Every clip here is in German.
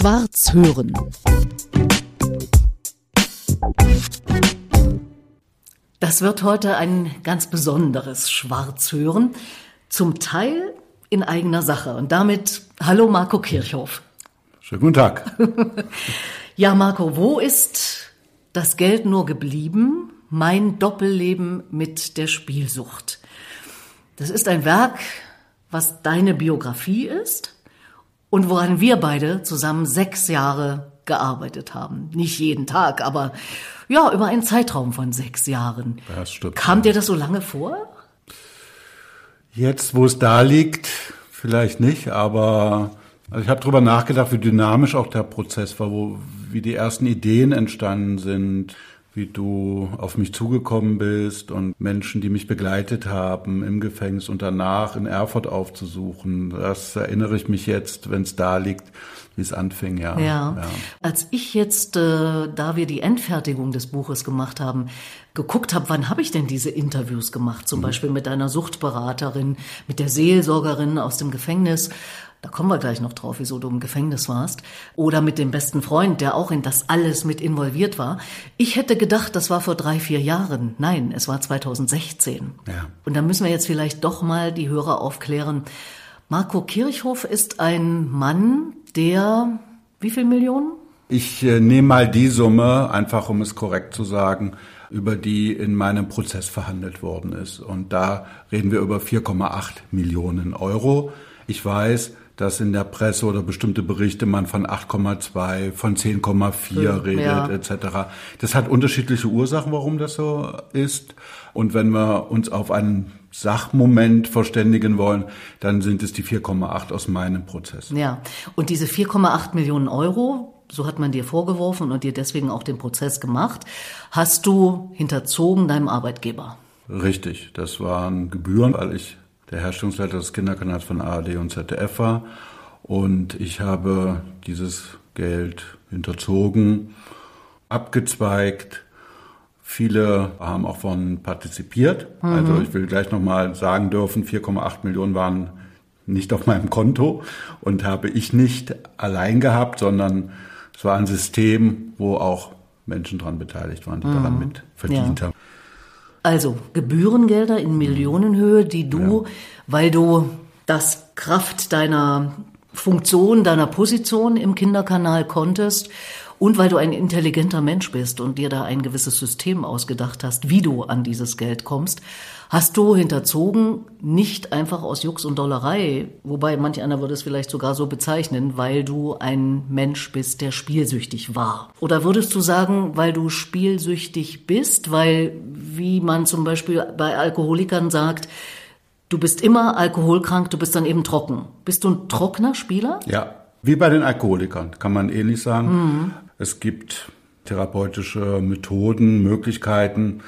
Schwarz hören. Das wird heute ein ganz besonderes Schwarz hören. Zum Teil in eigener Sache. Und damit hallo Marco Kirchhoff. Schönen guten Tag. ja, Marco, wo ist das Geld nur geblieben? Mein Doppelleben mit der Spielsucht. Das ist ein Werk, was deine Biografie ist und woran wir beide zusammen sechs Jahre gearbeitet haben. Nicht jeden Tag, aber ja, über einen Zeitraum von sechs Jahren. Das stimmt. Kam dir das so lange vor? Jetzt, wo es da liegt, vielleicht nicht, aber also ich habe darüber nachgedacht, wie dynamisch auch der Prozess war, wo, wie die ersten Ideen entstanden sind, wie du auf mich zugekommen bist und Menschen, die mich begleitet haben im Gefängnis und danach in Erfurt aufzusuchen. Das erinnere ich mich jetzt, wenn es da liegt, wie es anfing, ja. ja. ja. Als ich jetzt, äh, da wir die Endfertigung des Buches gemacht haben, geguckt habe, wann habe ich denn diese Interviews gemacht? Zum mhm. Beispiel mit einer Suchtberaterin, mit der Seelsorgerin aus dem Gefängnis da kommen wir gleich noch drauf, wieso du im Gefängnis warst. Oder mit dem besten Freund, der auch in das alles mit involviert war. Ich hätte gedacht, das war vor drei, vier Jahren. Nein, es war 2016. Ja. Und da müssen wir jetzt vielleicht doch mal die Hörer aufklären. Marco Kirchhoff ist ein Mann, der, wie viel Millionen? Ich äh, nehme mal die Summe, einfach um es korrekt zu sagen, über die in meinem Prozess verhandelt worden ist. Und da reden wir über 4,8 Millionen Euro. Ich weiß, dass in der Presse oder bestimmte Berichte man von 8,2, von 10,4 redet ja. etc. Das hat unterschiedliche Ursachen, warum das so ist. Und wenn wir uns auf einen Sachmoment verständigen wollen, dann sind es die 4,8 aus meinem Prozess. Ja, und diese 4,8 Millionen Euro, so hat man dir vorgeworfen und dir deswegen auch den Prozess gemacht, hast du hinterzogen deinem Arbeitgeber. Richtig, das waren Gebühren, weil ich der Herstellungsleiter des Kinderkanals von ARD und ZDF war. Und ich habe dieses Geld hinterzogen, abgezweigt. Viele haben auch von partizipiert. Mhm. Also ich will gleich nochmal sagen dürfen, 4,8 Millionen waren nicht auf meinem Konto und habe ich nicht allein gehabt, sondern es war ein System, wo auch Menschen daran beteiligt waren, die mhm. daran mit verdient ja. haben. Also Gebührengelder in Millionenhöhe, die du, ja. weil du das Kraft deiner Funktion, deiner Position im Kinderkanal konntest und weil du ein intelligenter Mensch bist und dir da ein gewisses System ausgedacht hast, wie du an dieses Geld kommst, hast du hinterzogen, nicht einfach aus Jux und Dollerei, wobei manch einer würde es vielleicht sogar so bezeichnen, weil du ein Mensch bist, der spielsüchtig war. Oder würdest du sagen, weil du spielsüchtig bist, weil, wie man zum Beispiel bei Alkoholikern sagt, du bist immer alkoholkrank, du bist dann eben trocken. Bist du ein trockener Spieler? Ja, wie bei den Alkoholikern, kann man ähnlich sagen. Mhm. Es gibt therapeutische Methoden, Möglichkeiten,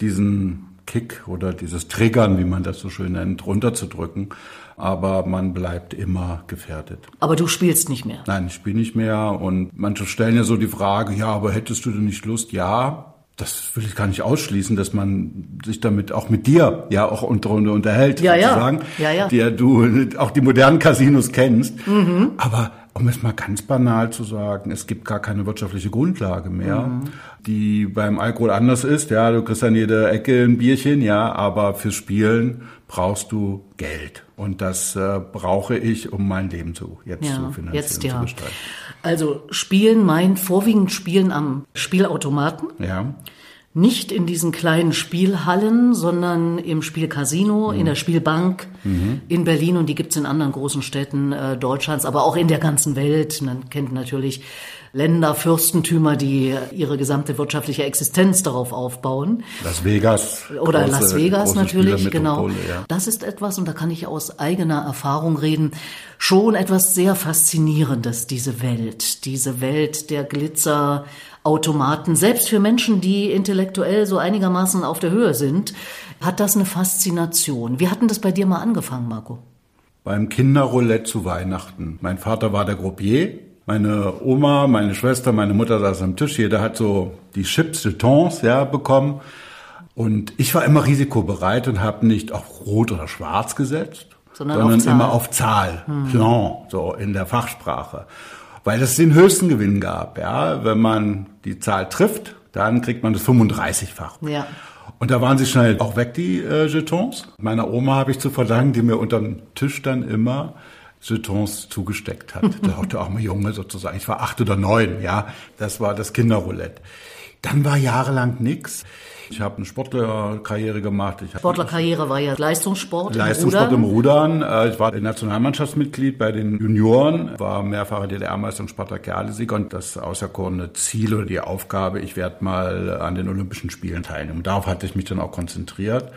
diesen Kick oder dieses Triggern, wie man das so schön nennt, runterzudrücken. Aber man bleibt immer gefährdet. Aber du spielst nicht mehr? Nein, ich spiele nicht mehr. Und manche stellen ja so die Frage, ja, aber hättest du denn nicht Lust? Ja, das will ich gar nicht ausschließen, dass man sich damit auch mit dir ja auch unter, unterhält, ja, sozusagen, ja. Ja, ja. der du auch die modernen Casinos kennst. Mhm. Aber um es mal ganz banal zu sagen, es gibt gar keine wirtschaftliche Grundlage mehr, mhm. die beim Alkohol anders ist. Ja, du kriegst an jeder Ecke ein Bierchen, ja, aber fürs Spielen brauchst du Geld. Und das äh, brauche ich, um mein Leben zu jetzt ja, zu finanzieren jetzt, ja. zu gestalten. Also Spielen meint vorwiegend Spielen am Spielautomaten. Ja nicht in diesen kleinen Spielhallen, sondern im Spielcasino, mhm. in der Spielbank mhm. in Berlin und die gibt's in anderen großen Städten äh, Deutschlands, aber auch in der ganzen Welt. Man kennt natürlich Länder, Fürstentümer, die ihre gesamte wirtschaftliche Existenz darauf aufbauen. Las Vegas. Oder große, Las Vegas natürlich, genau. Ja. Das ist etwas, und da kann ich aus eigener Erfahrung reden, schon etwas sehr Faszinierendes, diese Welt. Diese Welt der Glitzer, Automaten, selbst für Menschen, die intellektuell so einigermaßen auf der Höhe sind, hat das eine Faszination. Wie hatten das bei dir mal angefangen, Marco? Beim Kinderroulette zu Weihnachten. Mein Vater war der Groupier. Meine Oma, meine Schwester, meine Mutter saß am Tisch. Jeder hat so die Chips, Jetons, ja, bekommen. Und ich war immer risikobereit und habe nicht auf Rot oder Schwarz gesetzt, sondern, sondern auf immer auf Zahl, hm. Plan, so in der Fachsprache. Weil es den höchsten Gewinn gab. Ja, wenn man die Zahl trifft, dann kriegt man das 35-fach. Ja. Und da waren sie schnell auch weg, die äh, Jetons. Meiner Oma habe ich zu verdanken, die mir unterm Tisch dann immer Jetons zugesteckt hat. Da auch der arme Junge sozusagen. Ich war acht oder neun, ja. Das war das Kinderroulette. Dann war jahrelang nix. Ich habe eine Sportlerkarriere gemacht. Ich Sportlerkarriere war ja Leistungssport. Leistungssport im Rudern. Äh, ich war Nationalmannschaftsmitglied bei den Junioren, war mehrfacher DDR-Meister und Spartakiadesieger und das auserkorene Ziel oder die Aufgabe, ich werde mal an den Olympischen Spielen teilnehmen. Darauf hatte ich mich dann auch konzentriert.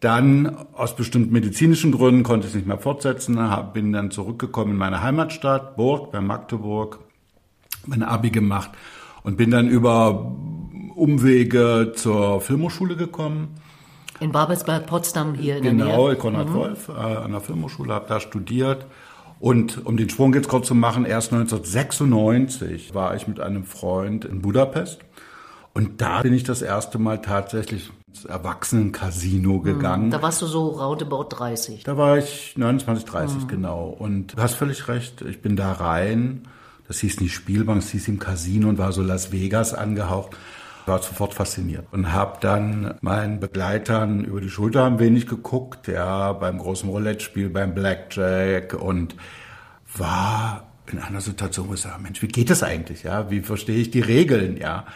Dann aus bestimmten medizinischen Gründen konnte ich es nicht mehr fortsetzen, bin dann zurückgekommen in meine Heimatstadt Burg bei Magdeburg, mein Abi gemacht und bin dann über Umwege zur Filmhochschule gekommen. In Babelsberg, Potsdam hier in genau, der Nähe. Genau, Konrad mhm. Wolf äh, an der Filmhochschule, habe da studiert. Und um den Sprung jetzt kurz zu machen, erst 1996 war ich mit einem Freund in Budapest. Und da bin ich das erste Mal tatsächlich ins Erwachsenen-Casino mhm. gegangen. Da warst du so roundabout 30. Da war ich 29, 30, mhm. genau. Und du hast völlig recht, ich bin da rein. Das hieß nicht Spielbank, es hieß im Casino und war so Las Vegas angehaucht war sofort fasziniert und habe dann meinen Begleitern über die Schulter ein wenig geguckt, ja, beim großen Roulette-Spiel, beim Blackjack und war in einer Situation, wo ich sage, Mensch, wie geht das eigentlich, ja? Wie verstehe ich die Regeln, ja?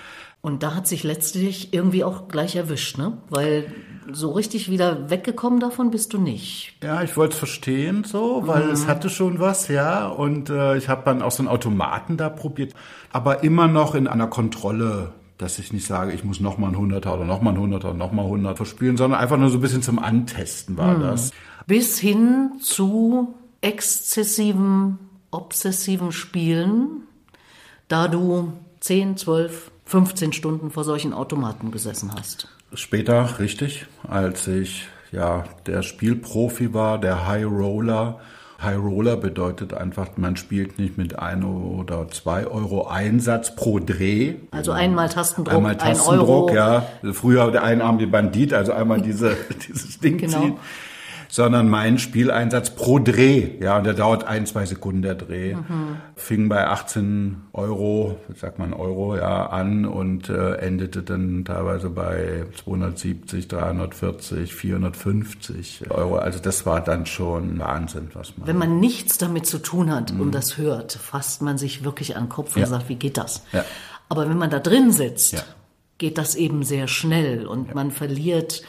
Und da hat sich letztlich irgendwie auch gleich erwischt, ne? Weil so richtig wieder weggekommen davon bist du nicht. Ja, ich wollte es verstehen so, weil mhm. es hatte schon was, ja. Und äh, ich habe dann auch so einen Automaten da probiert, aber immer noch in einer Kontrolle dass ich nicht sage, ich muss nochmal ein Hunderter oder nochmal ein Hunderter oder nochmal 100 verspielen, sondern einfach nur so ein bisschen zum Antesten war hm. das. Bis hin zu exzessiven, obsessiven Spielen, da du 10, 12, 15 Stunden vor solchen Automaten gesessen hast. Später, richtig, als ich ja der Spielprofi war, der High Roller, High Roller bedeutet einfach, man spielt nicht mit ein oder zwei Euro Einsatz pro Dreh. Also einmal Tastendruck, einmal Tastendruck, ein Euro. ja. Früher der einarmige Bandit, also einmal diese, dieses Ding genau. ziehen sondern mein Spieleinsatz pro Dreh. Ja, und der dauert ein, zwei Sekunden der Dreh. Mhm. Fing bei 18 Euro, sagt man Euro, ja, an und äh, endete dann teilweise bei 270, 340, 450 Euro. Also das war dann schon Wahnsinn, was man. Wenn man nichts damit zu tun hat mhm. und das hört, fasst man sich wirklich an den Kopf und ja. sagt, wie geht das? Ja. Aber wenn man da drin sitzt, ja. geht das eben sehr schnell und man verliert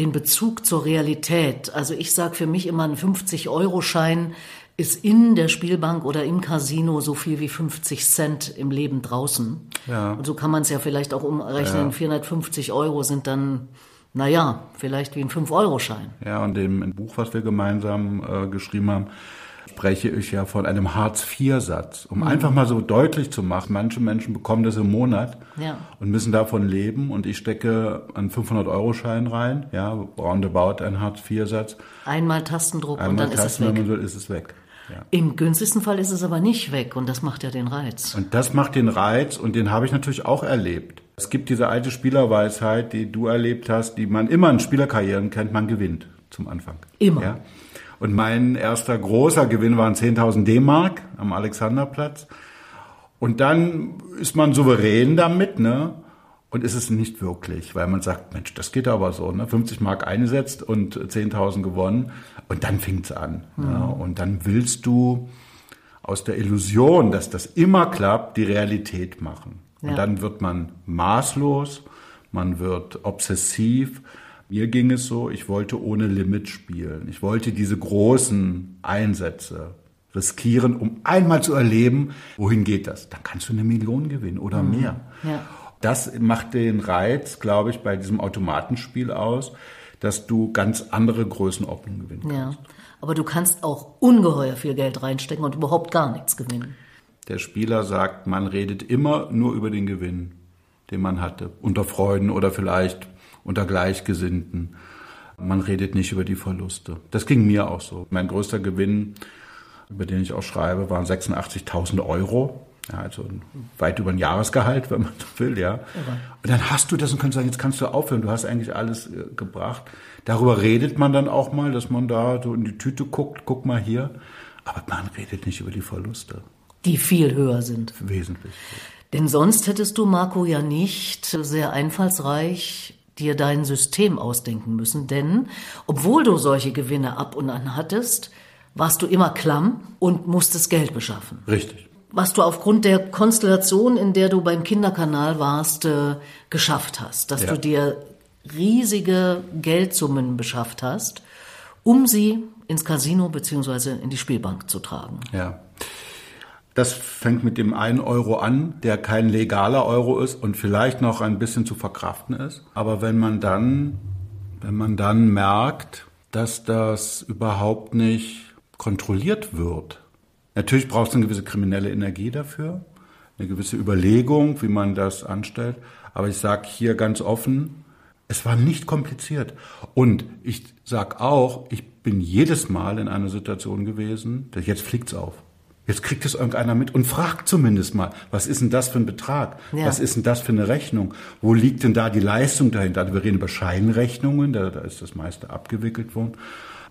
den Bezug zur Realität. Also ich sage für mich immer, ein 50-Euro-Schein ist in der Spielbank oder im Casino so viel wie 50 Cent im Leben draußen. Ja. Und so kann man es ja vielleicht auch umrechnen. Ja. 450 Euro sind dann, naja, vielleicht wie ein 5-Euro-Schein. Ja, und dem Buch, was wir gemeinsam äh, geschrieben haben, spreche ich ja von einem Hartz-IV-Satz, um mhm. einfach mal so deutlich zu machen, manche Menschen bekommen das im Monat ja. und müssen davon leben und ich stecke einen 500-Euro-Schein rein, ja, roundabout ein Hartz-IV-Satz. Einmal Tastendruck Einmal und dann Tasten, ist es weg. Will, ist es weg. Ja. Im günstigsten Fall ist es aber nicht weg und das macht ja den Reiz. Und das macht den Reiz und den habe ich natürlich auch erlebt. Es gibt diese alte Spielerweisheit, die du erlebt hast, die man immer in Spielerkarrieren kennt, man gewinnt zum Anfang. Immer. Ja? Und mein erster großer Gewinn waren 10.000 D-Mark am Alexanderplatz. Und dann ist man souverän damit, ne? Und ist es nicht wirklich, weil man sagt, Mensch, das geht aber so, ne? 50 Mark eingesetzt und 10.000 gewonnen. Und dann fängt's an. Mhm. Ne? Und dann willst du aus der Illusion, dass das immer klappt, die Realität machen. Ja. Und dann wird man maßlos, man wird obsessiv, mir ging es so, ich wollte ohne Limit spielen. Ich wollte diese großen Einsätze riskieren, um einmal zu erleben, wohin geht das? Dann kannst du eine Million gewinnen oder mhm. mehr. Ja. Das macht den Reiz, glaube ich, bei diesem Automatenspiel aus, dass du ganz andere Größenordnungen gewinnen kannst. Ja. Aber du kannst auch ungeheuer viel Geld reinstecken und überhaupt gar nichts gewinnen. Der Spieler sagt, man redet immer nur über den Gewinn, den man hatte, unter Freunden oder vielleicht unter Gleichgesinnten. Man redet nicht über die Verluste. Das ging mir auch so. Mein größter Gewinn, über den ich auch schreibe, waren 86.000 Euro. Ja, also weit über ein Jahresgehalt, wenn man so will, ja. Und dann hast du das und kannst sagen, jetzt kannst du aufhören, du hast eigentlich alles äh, gebracht. Darüber redet man dann auch mal, dass man da so in die Tüte guckt, guck mal hier. Aber man redet nicht über die Verluste. Die viel höher sind. Wesentlich. Denn sonst hättest du, Marco, ja nicht sehr einfallsreich dir dein System ausdenken müssen. Denn obwohl du solche Gewinne ab und an hattest, warst du immer klamm und musstest Geld beschaffen. Richtig. Was du aufgrund der Konstellation, in der du beim Kinderkanal warst, äh, geschafft hast. Dass ja. du dir riesige Geldsummen beschafft hast, um sie ins Casino beziehungsweise in die Spielbank zu tragen. Ja. Das fängt mit dem einen Euro an, der kein legaler Euro ist und vielleicht noch ein bisschen zu verkraften ist. Aber wenn man dann, wenn man dann merkt, dass das überhaupt nicht kontrolliert wird, natürlich braucht es eine gewisse kriminelle Energie dafür, eine gewisse Überlegung, wie man das anstellt. Aber ich sage hier ganz offen, es war nicht kompliziert. Und ich sage auch, ich bin jedes Mal in einer Situation gewesen, jetzt fliegt's auf. Jetzt kriegt es irgendeiner mit und fragt zumindest mal, was ist denn das für ein Betrag? Ja. Was ist denn das für eine Rechnung? Wo liegt denn da die Leistung dahinter? Also wir reden über Scheinrechnungen, da, da ist das meiste abgewickelt worden.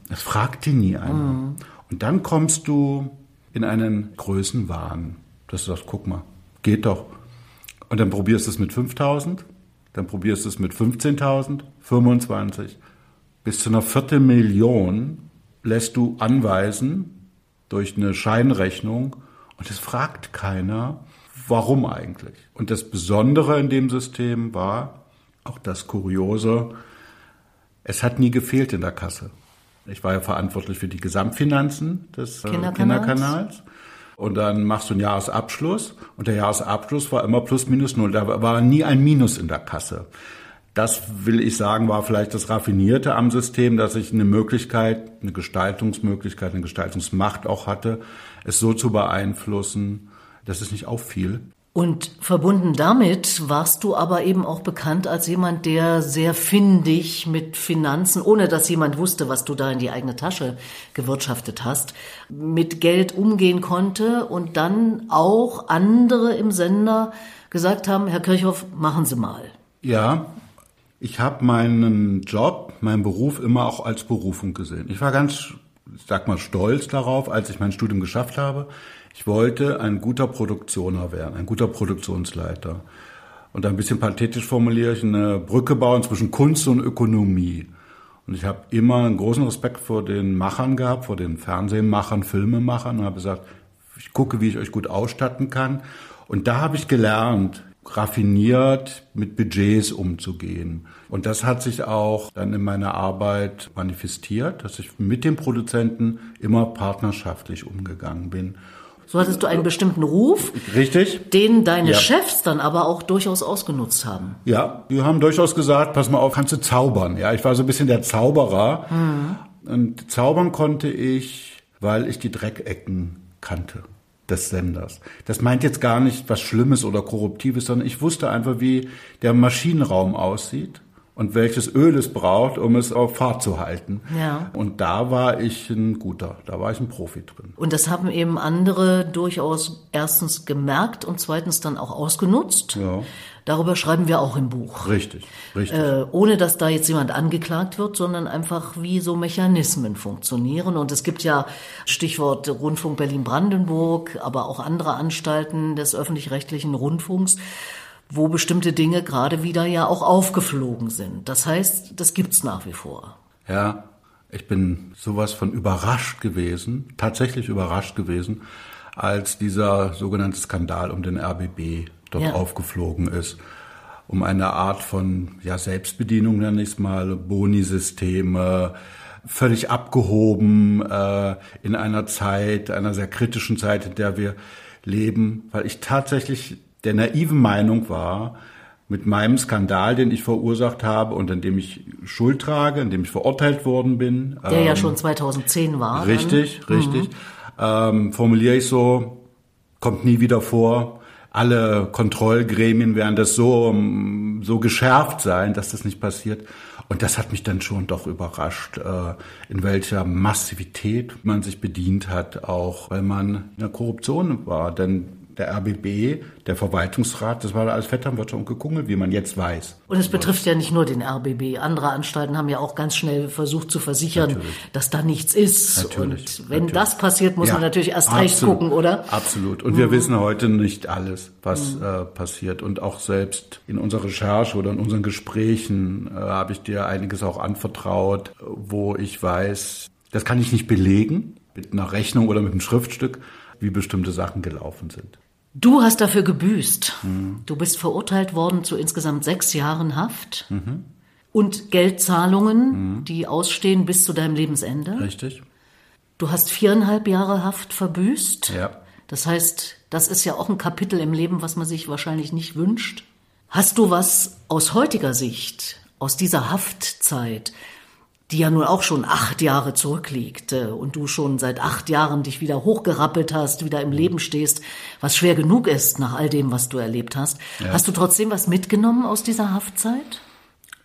Das fragt dir nie einer. Mhm. Und dann kommst du in einen Größenwahn. Das du sagst, guck mal, geht doch. Und dann probierst du es mit 5000, dann probierst du es mit 15.000, 25. Bis zu einer Viertelmillion lässt du anweisen, durch eine Scheinrechnung und es fragt keiner, warum eigentlich. Und das Besondere in dem System war, auch das Kuriose, es hat nie gefehlt in der Kasse. Ich war ja verantwortlich für die Gesamtfinanzen des äh, Kinderkanals. Kinderkanals. Und dann machst du einen Jahresabschluss und der Jahresabschluss war immer plus minus null. Da war nie ein Minus in der Kasse. Das will ich sagen, war vielleicht das Raffinierte am System, dass ich eine Möglichkeit, eine Gestaltungsmöglichkeit, eine Gestaltungsmacht auch hatte, es so zu beeinflussen, dass es nicht auffiel. Und verbunden damit warst du aber eben auch bekannt als jemand, der sehr findig mit Finanzen, ohne dass jemand wusste, was du da in die eigene Tasche gewirtschaftet hast, mit Geld umgehen konnte und dann auch andere im Sender gesagt haben, Herr Kirchhoff, machen Sie mal. Ja, ich habe meinen Job, meinen Beruf immer auch als Berufung gesehen. Ich war ganz, sag mal, stolz darauf, als ich mein Studium geschafft habe. Ich wollte ein guter Produktioner werden, ein guter Produktionsleiter. Und ein bisschen pathetisch formuliere ich eine Brücke bauen zwischen Kunst und Ökonomie. Und ich habe immer einen großen Respekt vor den Machern gehabt, vor den Fernsehmachern, Filmemachern und habe gesagt, ich gucke, wie ich euch gut ausstatten kann. Und da habe ich gelernt, raffiniert mit Budgets umzugehen. Und das hat sich auch dann in meiner Arbeit manifestiert, dass ich mit dem Produzenten immer partnerschaftlich umgegangen bin. So hattest du einen bestimmten Ruf, richtig, den deine ja. Chefs dann aber auch durchaus ausgenutzt haben. Ja, die haben durchaus gesagt, pass mal auf, kannst du zaubern. Ja, ich war so ein bisschen der Zauberer mhm. und zaubern konnte ich, weil ich die Dreckecken kannte des Senders. Das meint jetzt gar nicht was Schlimmes oder Korruptives, sondern ich wusste einfach, wie der Maschinenraum aussieht und welches Öl es braucht, um es auf Fahrt zu halten. Ja. Und da war ich ein guter, da war ich ein Profi drin. Und das haben eben andere durchaus erstens gemerkt und zweitens dann auch ausgenutzt. Ja. Darüber schreiben wir auch im Buch. Richtig, richtig. Äh, ohne dass da jetzt jemand angeklagt wird, sondern einfach wie so Mechanismen funktionieren. Und es gibt ja Stichwort Rundfunk Berlin-Brandenburg, aber auch andere Anstalten des öffentlich-rechtlichen Rundfunks wo bestimmte Dinge gerade wieder ja auch aufgeflogen sind. Das heißt, das gibt's nach wie vor. Ja, ich bin sowas von überrascht gewesen, tatsächlich überrascht gewesen, als dieser sogenannte Skandal um den RBB dort ja. aufgeflogen ist. Um eine Art von ja, Selbstbedienung, nenne ich es mal, Boni-Systeme, völlig abgehoben äh, in einer Zeit, einer sehr kritischen Zeit, in der wir leben, weil ich tatsächlich der naiven Meinung war, mit meinem Skandal, den ich verursacht habe und an dem ich Schuld trage, an dem ich verurteilt worden bin. Der ähm, ja schon 2010 war. Richtig, dann. richtig. Mhm. Ähm, formuliere ich so, kommt nie wieder vor. Alle Kontrollgremien werden das so, so geschärft sein, dass das nicht passiert. Und das hat mich dann schon doch überrascht, äh, in welcher Massivität man sich bedient hat, auch weil man in der Korruption war. Denn der RBB, der Verwaltungsrat, das war alles Vetternwirtschaft und Gekungel, wie man jetzt weiß. Und es betrifft ja nicht nur den RBB. Andere Anstalten haben ja auch ganz schnell versucht zu versichern, natürlich. dass da nichts ist. Natürlich. Und wenn natürlich. das passiert, muss ja, man natürlich erst absolut, recht gucken, oder? Absolut. Und mhm. wir wissen heute nicht alles, was mhm. äh, passiert. Und auch selbst in unserer Recherche oder in unseren Gesprächen äh, habe ich dir einiges auch anvertraut, wo ich weiß, das kann ich nicht belegen mit einer Rechnung oder mit einem Schriftstück, wie bestimmte Sachen gelaufen sind. Du hast dafür gebüßt. Mhm. Du bist verurteilt worden zu insgesamt sechs Jahren Haft mhm. und Geldzahlungen, mhm. die ausstehen bis zu deinem Lebensende. Richtig. Du hast viereinhalb Jahre Haft verbüßt. Ja. Das heißt, das ist ja auch ein Kapitel im Leben, was man sich wahrscheinlich nicht wünscht. Hast du was aus heutiger Sicht, aus dieser Haftzeit, die ja nun auch schon acht Jahre zurückliegt äh, und du schon seit acht Jahren dich wieder hochgerappelt hast, wieder im Leben stehst, was schwer genug ist nach all dem, was du erlebt hast. Ja. Hast du trotzdem was mitgenommen aus dieser Haftzeit?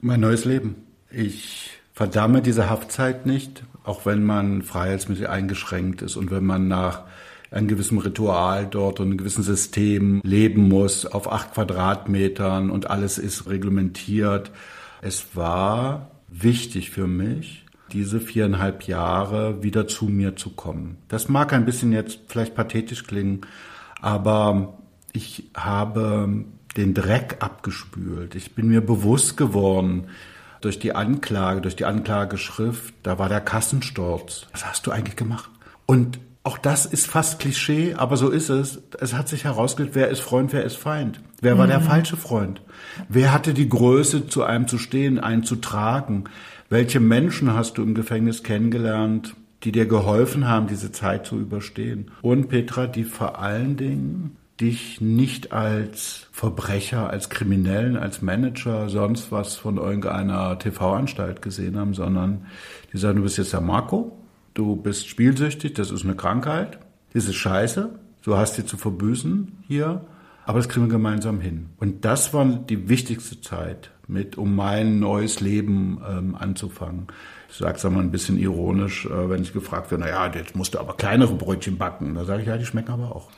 Mein neues Leben. Ich verdamme diese Haftzeit nicht, auch wenn man freiheitsmittel eingeschränkt ist und wenn man nach einem gewissen Ritual dort und einem gewissen System leben muss auf acht Quadratmetern und alles ist reglementiert. Es war wichtig für mich, diese viereinhalb Jahre wieder zu mir zu kommen. Das mag ein bisschen jetzt vielleicht pathetisch klingen, aber ich habe den Dreck abgespült. Ich bin mir bewusst geworden, durch die Anklage, durch die Anklageschrift, da war der Kassensturz. Was hast du eigentlich gemacht? Und auch das ist fast Klischee, aber so ist es. Es hat sich herausgestellt, wer ist Freund, wer ist Feind. Wer war der mhm. falsche Freund? Wer hatte die Größe, zu einem zu stehen, einen zu tragen? Welche Menschen hast du im Gefängnis kennengelernt, die dir geholfen haben, diese Zeit zu überstehen? Und Petra, die vor allen Dingen dich nicht als Verbrecher, als Kriminellen, als Manager, sonst was von irgendeiner TV-Anstalt gesehen haben, sondern die sagen, du bist jetzt der Marco, du bist spielsüchtig, das ist eine Krankheit, das ist scheiße, du hast sie zu verbüßen hier, aber das kriegen wir gemeinsam hin. Und das war die wichtigste Zeit mit, um mein neues Leben ähm, anzufangen. Ich sage es einmal ein bisschen ironisch, äh, wenn ich gefragt werde, naja, jetzt musst du aber kleinere Brötchen backen. Da sage ich, ja, die schmecken aber auch.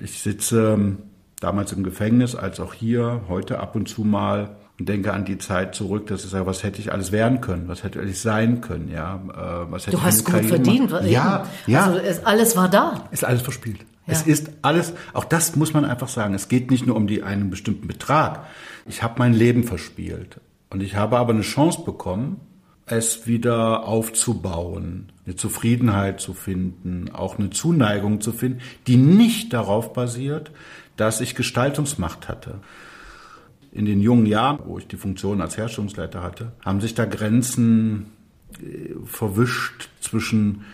Ich sitze ähm, damals im Gefängnis, als auch hier, heute ab und zu mal und denke an die Zeit zurück, dass ich sage, was hätte ich alles werden können, was hätte ich sein können, ja, äh, was hätte du hast gut verdient, ja, ja, also es, alles war da, ist alles verspielt. Ja. Es ist alles, auch das muss man einfach sagen. Es geht nicht nur um die einen bestimmten Betrag. Ich habe mein Leben verspielt und ich habe aber eine Chance bekommen, es wieder aufzubauen, eine Zufriedenheit zu finden, auch eine Zuneigung zu finden, die nicht darauf basiert, dass ich Gestaltungsmacht hatte in den jungen Jahren, wo ich die Funktion als Herstellungsleiter hatte, haben sich da Grenzen äh, verwischt zwischen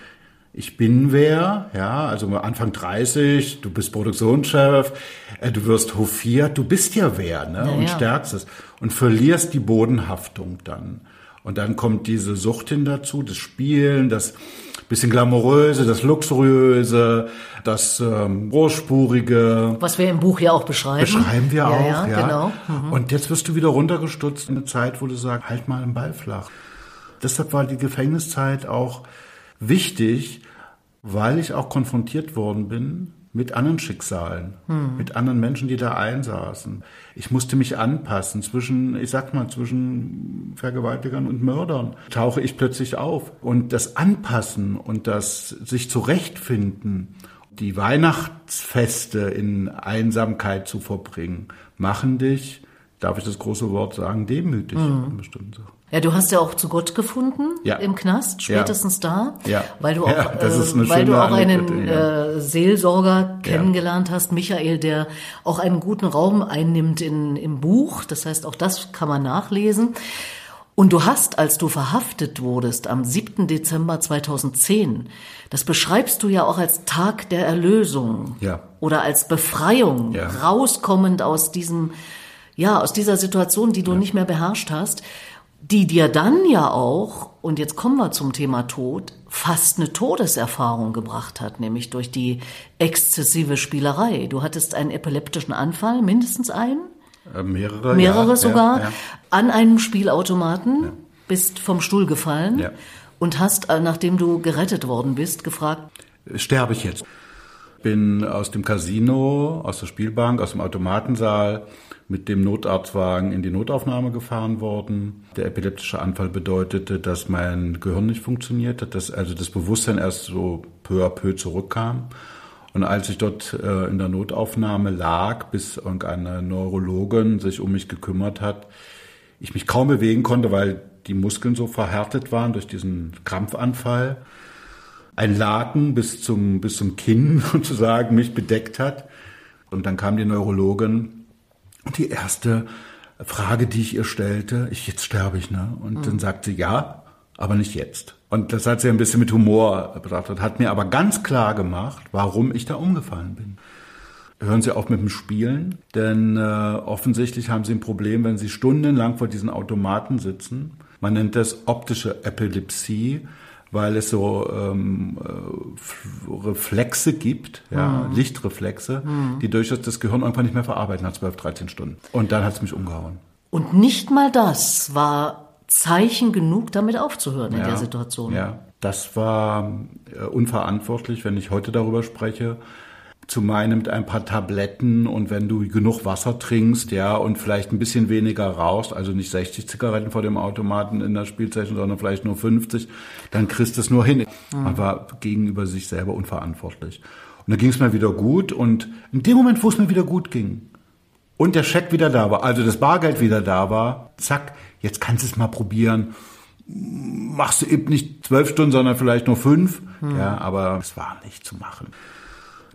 ich bin wer, ja, also Anfang 30, du bist Produktionschef, äh, du wirst hofiert, du bist ja wer, ne, ja, und ja. stärkst es und verlierst die Bodenhaftung dann. Und dann kommt diese Sucht hin dazu, das Spielen, das bisschen glamouröse, das luxuriöse, das ähm, großspurige. Was wir im Buch ja auch beschreiben. Beschreiben wir ja, auch, ja. ja. Genau. Mhm. Und jetzt wirst du wieder runtergestutzt in eine Zeit, wo du sagst, halt mal den Ball flach. Deshalb war die Gefängniszeit auch wichtig, weil ich auch konfrontiert worden bin mit anderen Schicksalen, hm. mit anderen Menschen, die da einsaßen. Ich musste mich anpassen zwischen, ich sag mal, zwischen Vergewaltigern und Mördern. Tauche ich plötzlich auf. Und das Anpassen und das sich zurechtfinden, die Weihnachtsfeste in Einsamkeit zu verbringen, machen dich, darf ich das große Wort sagen, demütig hm. in bestimmten Sachen. Ja, du hast ja auch zu Gott gefunden ja. im Knast, spätestens ja. da, ja. weil du auch, ja, äh, weil du auch einen äh, Seelsorger kennengelernt hast, Michael, der auch einen guten Raum einnimmt in, im Buch. Das heißt, auch das kann man nachlesen. Und du hast, als du verhaftet wurdest am 7. Dezember 2010, das beschreibst du ja auch als Tag der Erlösung ja. oder als Befreiung, ja. rauskommend aus diesem, ja, aus dieser Situation, die du ja. nicht mehr beherrscht hast die dir dann ja auch, und jetzt kommen wir zum Thema Tod, fast eine Todeserfahrung gebracht hat, nämlich durch die exzessive Spielerei. Du hattest einen epileptischen Anfall, mindestens einen? Äh, mehrere. Mehrere ja, sogar, ja, ja. an einem Spielautomaten, bist vom Stuhl gefallen und hast, äh, nachdem du gerettet worden bist, gefragt, sterbe ich jetzt? Bin aus dem Casino, aus der Spielbank, aus dem Automatensaal mit dem Notarztwagen in die Notaufnahme gefahren worden. Der epileptische Anfall bedeutete, dass mein Gehirn nicht funktionierte, dass also das Bewusstsein erst so peu à peu zurückkam. Und als ich dort äh, in der Notaufnahme lag, bis irgendeine Neurologin sich um mich gekümmert hat, ich mich kaum bewegen konnte, weil die Muskeln so verhärtet waren durch diesen Krampfanfall, ein Laken bis zum, bis zum Kinn sozusagen mich bedeckt hat. Und dann kam die Neurologin und die erste Frage, die ich ihr stellte, ich, jetzt sterbe ich, ne? Und mhm. dann sagte sie, ja, aber nicht jetzt. Und das hat sie ein bisschen mit Humor betrachtet, hat mir aber ganz klar gemacht, warum ich da umgefallen bin. Hören Sie auf mit dem Spielen, denn äh, offensichtlich haben Sie ein Problem, wenn Sie stundenlang vor diesen Automaten sitzen. Man nennt das optische Epilepsie weil es so ähm, äh, Reflexe gibt, ja, mhm. Lichtreflexe, mhm. die durchaus das Gehirn einfach nicht mehr verarbeiten nach 12, 13 Stunden. Und dann hat es mich umgehauen. Und nicht mal das war Zeichen genug, damit aufzuhören ja, in der Situation. Ja, das war äh, unverantwortlich, wenn ich heute darüber spreche zu meinen mit ein paar Tabletten und wenn du genug Wasser trinkst, ja, und vielleicht ein bisschen weniger rauchst, also nicht 60 Zigaretten vor dem Automaten in der Spielzeichen, sondern vielleicht nur 50, dann kriegst du es nur hin. Mhm. Man war gegenüber sich selber unverantwortlich. Und dann ging es mir wieder gut und in dem Moment, wo es mir wieder gut ging und der Scheck wieder da war, also das Bargeld wieder da war, zack, jetzt kannst du es mal probieren. Machst du eben nicht zwölf Stunden, sondern vielleicht nur fünf. Mhm. Ja, aber es war nicht zu machen.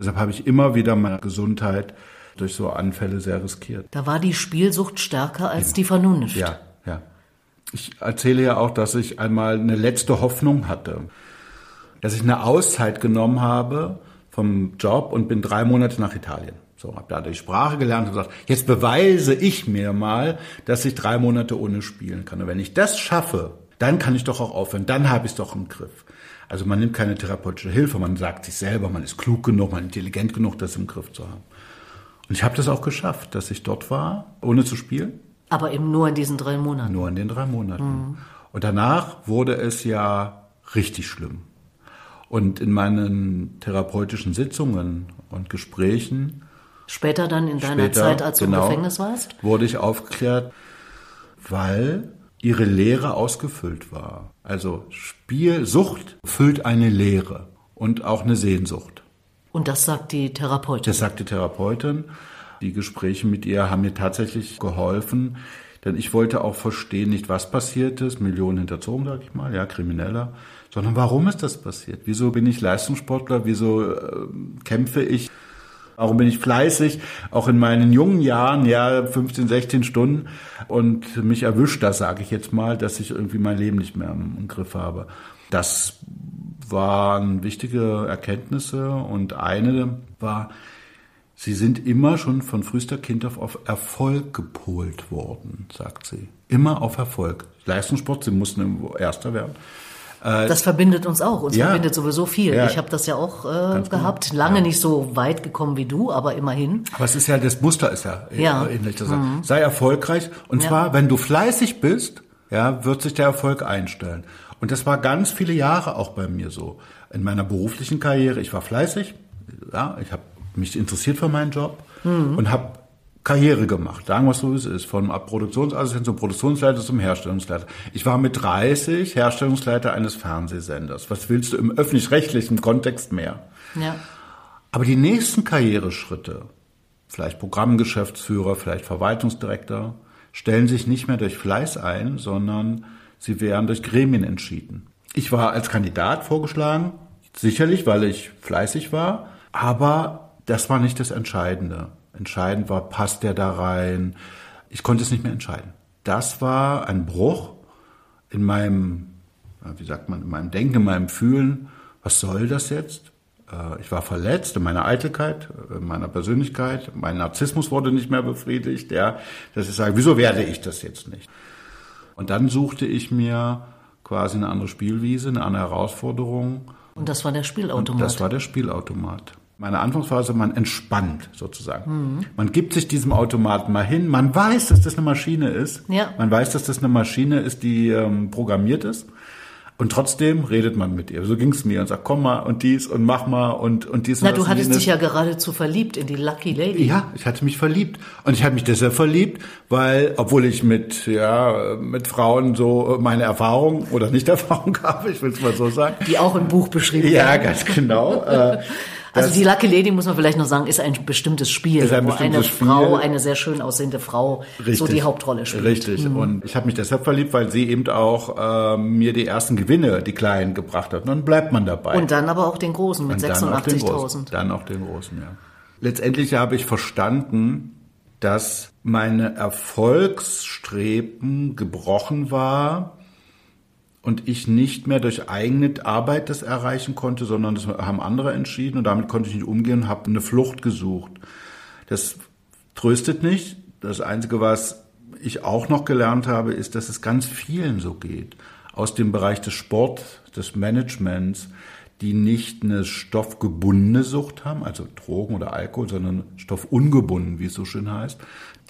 Deshalb habe ich immer wieder meine Gesundheit durch so Anfälle sehr riskiert. Da war die Spielsucht stärker als ja. die Vernunft. Ja, ja. Ich erzähle ja auch, dass ich einmal eine letzte Hoffnung hatte. Dass ich eine Auszeit genommen habe vom Job und bin drei Monate nach Italien. So, habe da die Sprache gelernt und gesagt, jetzt beweise ich mir mal, dass ich drei Monate ohne spielen kann. Und wenn ich das schaffe, dann kann ich doch auch aufhören, dann habe ich es doch im Griff. Also man nimmt keine therapeutische Hilfe, man sagt sich selber, man ist klug genug, man ist intelligent genug, das im Griff zu haben. Und ich habe das auch geschafft, dass ich dort war, ohne zu spielen. Aber eben nur in diesen drei Monaten. Nur in den drei Monaten. Mhm. Und danach wurde es ja richtig schlimm. Und in meinen therapeutischen Sitzungen und Gesprächen. Später dann in deiner später, Zeit, als du genau, im Gefängnis warst? Wurde ich aufgeklärt, weil ihre Lehre ausgefüllt war. Also Spielsucht füllt eine Lehre und auch eine Sehnsucht. Und das sagt die Therapeutin? Das sagt die Therapeutin. Die Gespräche mit ihr haben mir tatsächlich geholfen, denn ich wollte auch verstehen, nicht was passiert ist, Millionen hinterzogen, sag ich mal, ja, Krimineller, sondern warum ist das passiert? Wieso bin ich Leistungssportler? Wieso äh, kämpfe ich Warum bin ich fleißig? Auch in meinen jungen Jahren, ja, 15, 16 Stunden. Und mich erwischt das, sage ich jetzt mal, dass ich irgendwie mein Leben nicht mehr im Griff habe. Das waren wichtige Erkenntnisse und eine war, Sie sind immer schon von frühester Kind auf, Erfolg gepolt worden, sagt sie. Immer auf Erfolg. Leistungssport, Sie mussten Erster werden. Äh, das verbindet uns auch. Uns ja, verbindet sowieso viel. Ja, ich habe das ja auch äh, gehabt. Genau. Lange ja. nicht so weit gekommen wie du, aber immerhin. Aber es ist ja, das Muster ist ja, ja. ähnlich. Mhm. Sei erfolgreich. Und zwar, wenn du fleißig bist, ja, wird sich der Erfolg einstellen. Und das war ganz viele Jahre auch bei mir so. In meiner beruflichen Karriere, ich war fleißig, ja, ich habe mich interessiert für meinen Job mhm. und habe Karriere gemacht, sagen wir es so, wie es ist, von Produktionsassistent zum Produktionsleiter zum Herstellungsleiter. Ich war mit 30 Herstellungsleiter eines Fernsehsenders. Was willst du im öffentlich-rechtlichen Kontext mehr? Ja. Aber die nächsten Karriereschritte, vielleicht Programmgeschäftsführer, vielleicht Verwaltungsdirektor, stellen sich nicht mehr durch Fleiß ein, sondern sie werden durch Gremien entschieden. Ich war als Kandidat vorgeschlagen, sicherlich, weil ich fleißig war, aber das war nicht das Entscheidende. Entscheidend war, passt der da rein? Ich konnte es nicht mehr entscheiden. Das war ein Bruch in meinem, wie sagt man, in meinem Denken, in meinem Fühlen. Was soll das jetzt? Äh, ich war verletzt in meiner Eitelkeit, in meiner Persönlichkeit. Mein Narzissmus wurde nicht mehr befriedigt. Ja, dass ich sage, wieso werde ich das jetzt nicht? Und dann suchte ich mir quasi eine andere Spielwiese, eine andere Herausforderung. Und das war der Spielautomat. Und das war der Spielautomat meine Anfangsphase, man entspannt sozusagen. Mhm. Man gibt sich diesem Automaten mal hin, man weiß, dass das eine Maschine ist. Ja. Man weiß, dass das eine Maschine ist, die ähm, programmiert ist. Und trotzdem redet man mit ihr. So ging es mir und sagt, komm mal und dies und mach mal und, und dies. Na, und du das hattest und dich ja geradezu verliebt in die Lucky Lady. Ja, ich hatte mich verliebt. Und ich hatte mich deshalb verliebt, weil, obwohl ich mit, ja, mit Frauen so meine Erfahrung oder Nicht-Erfahrung habe, ich will es mal so sagen. Die auch im Buch beschrieben Ja, werden. ganz genau. Äh, Also die Lucky Lady, muss man vielleicht noch sagen, ist ein bestimmtes Spiel, Ist ein wo bestimmtes eine Spiel. Frau, eine sehr schön aussehende Frau, so die Hauptrolle spielt. Mhm. Richtig. Und ich habe mich deshalb verliebt, weil sie eben auch äh, mir die ersten Gewinne, die kleinen, gebracht hat. Und dann bleibt man dabei. Und dann aber auch den großen mit Und dann auch den großen. 86.000. Dann auch den großen, ja. Letztendlich habe ich verstanden, dass meine Erfolgsstreben gebrochen war und ich nicht mehr durch eigene Arbeit das erreichen konnte, sondern das haben andere entschieden und damit konnte ich nicht umgehen und habe eine Flucht gesucht. Das tröstet nicht. Das Einzige, was ich auch noch gelernt habe, ist, dass es ganz vielen so geht. Aus dem Bereich des Sport, des Managements, die nicht eine stoffgebundene Sucht haben, also Drogen oder Alkohol, sondern stoffungebunden, wie es so schön heißt.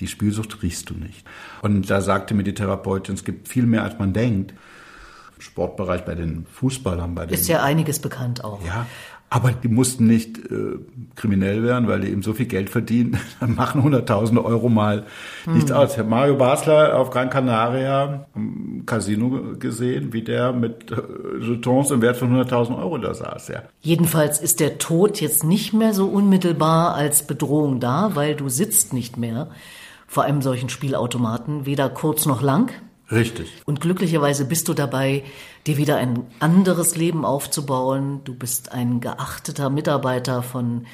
Die Spielsucht riechst du nicht. Und da sagte mir die Therapeutin, es gibt viel mehr, als man denkt. Im Sportbereich bei den Fußballern, bei den Ist ja einiges bekannt auch. ja, aber die mussten nicht äh, kriminell werden, weil die eben so viel Geld verdienen. Dann machen hunderttausende Euro mal nichts aus. Ich habe Mario Basler auf Gran Canaria am Casino gesehen, wie der mit äh, Jetons im Wert von 100.000 Euro da saß. Ja. Jedenfalls ist der Tod jetzt nicht mehr so unmittelbar als Bedrohung da, weil du sitzt nicht mehr vor einem solchen Spielautomaten, weder kurz noch lang. Richtig. Und glücklicherweise bist du dabei, dir wieder ein anderes Leben aufzubauen. Du bist ein geachteter Mitarbeiter von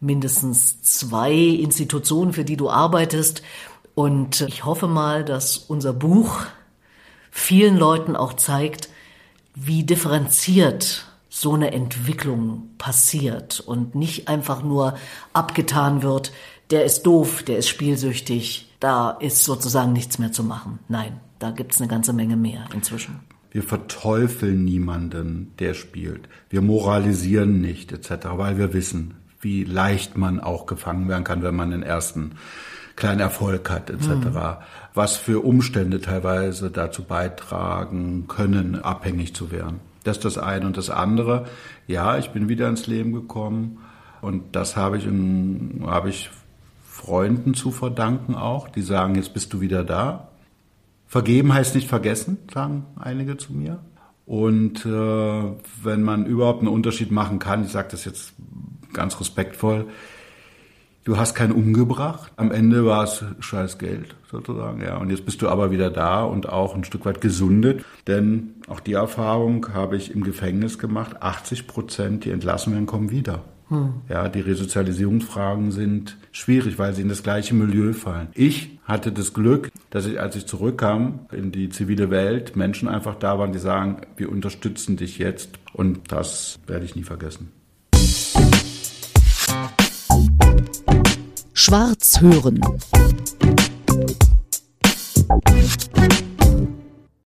mindestens zwei Institutionen, für die du arbeitest. Und ich hoffe mal, dass unser Buch vielen Leuten auch zeigt, wie differenziert so eine Entwicklung passiert und nicht einfach nur abgetan wird, der ist doof, der ist spielsüchtig, da ist sozusagen nichts mehr zu machen. Nein, da gibt's eine ganze Menge mehr inzwischen. Wir verteufeln niemanden, der spielt. Wir moralisieren nicht etc., weil wir wissen, wie leicht man auch gefangen werden kann, wenn man den ersten kleinen Erfolg hat etc. Was für Umstände teilweise dazu beitragen können, abhängig zu werden. Das ist das eine. Und das andere, ja, ich bin wieder ins Leben gekommen und das habe ich, in, habe ich Freunden zu verdanken auch, die sagen, jetzt bist du wieder da. Vergeben heißt nicht vergessen, sagen einige zu mir. Und äh, wenn man überhaupt einen Unterschied machen kann, ich sage das jetzt ganz respektvoll, du hast keinen umgebracht. Am Ende war es scheiß Geld sozusagen, ja. Und jetzt bist du aber wieder da und auch ein Stück weit gesundet. Denn auch die Erfahrung habe ich im Gefängnis gemacht. 80 Prozent, die entlassen werden, kommen wieder. Ja, die Resozialisierungsfragen sind schwierig, weil sie in das gleiche Milieu fallen. Ich hatte das Glück, dass ich, als ich zurückkam in die zivile Welt, Menschen einfach da waren, die sagen, wir unterstützen dich jetzt. Und das werde ich nie vergessen. Schwarz hören.